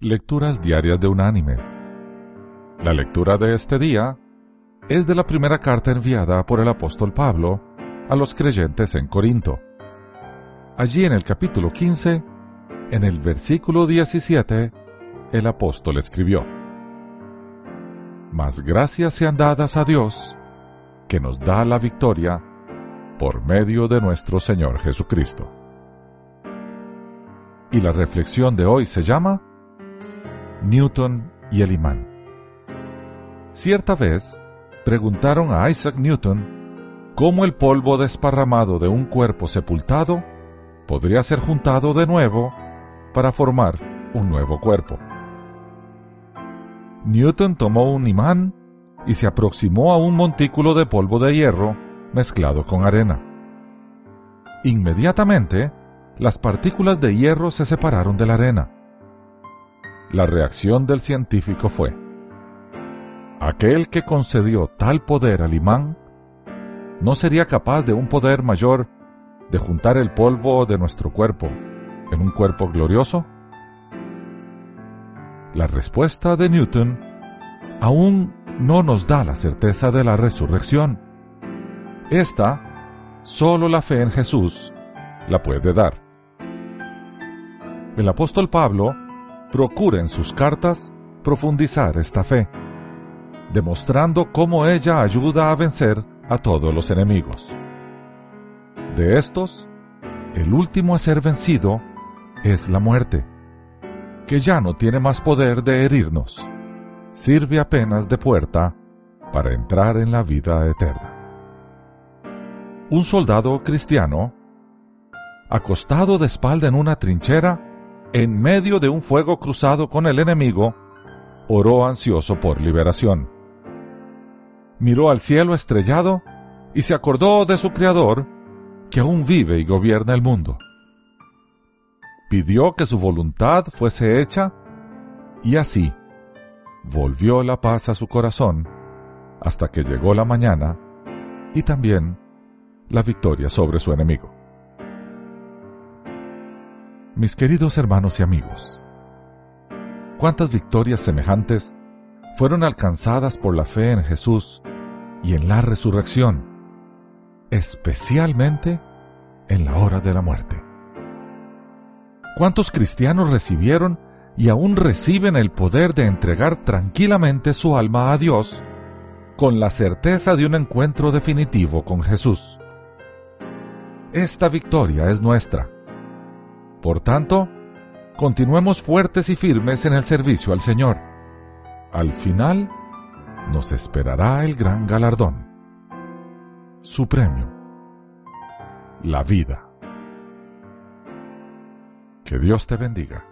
Lecturas Diarias de Unánimes. La lectura de este día es de la primera carta enviada por el apóstol Pablo a los creyentes en Corinto. Allí en el capítulo 15, en el versículo 17, el apóstol escribió, Mas gracias sean dadas a Dios, que nos da la victoria por medio de nuestro Señor Jesucristo. Y la reflexión de hoy se llama Newton y el imán. Cierta vez preguntaron a Isaac Newton cómo el polvo desparramado de un cuerpo sepultado podría ser juntado de nuevo para formar un nuevo cuerpo. Newton tomó un imán y se aproximó a un montículo de polvo de hierro mezclado con arena. Inmediatamente, las partículas de hierro se separaron de la arena. La reacción del científico fue, aquel que concedió tal poder al imán, ¿no sería capaz de un poder mayor de juntar el polvo de nuestro cuerpo en un cuerpo glorioso? La respuesta de Newton aún no nos da la certeza de la resurrección. Esta, solo la fe en Jesús la puede dar. El apóstol Pablo procura en sus cartas profundizar esta fe, demostrando cómo ella ayuda a vencer a todos los enemigos. De estos, el último a ser vencido es la muerte, que ya no tiene más poder de herirnos, sirve apenas de puerta para entrar en la vida eterna. Un soldado cristiano, acostado de espalda en una trinchera, en medio de un fuego cruzado con el enemigo, oró ansioso por liberación. Miró al cielo estrellado y se acordó de su Creador, que aún vive y gobierna el mundo. Pidió que su voluntad fuese hecha y así volvió la paz a su corazón hasta que llegó la mañana y también la victoria sobre su enemigo. Mis queridos hermanos y amigos, cuántas victorias semejantes fueron alcanzadas por la fe en Jesús y en la resurrección, especialmente en la hora de la muerte. ¿Cuántos cristianos recibieron y aún reciben el poder de entregar tranquilamente su alma a Dios con la certeza de un encuentro definitivo con Jesús? Esta victoria es nuestra por tanto, continuemos fuertes y firmes en el servicio al Señor. Al final, nos esperará el gran galardón. Su premio. La vida. Que Dios te bendiga.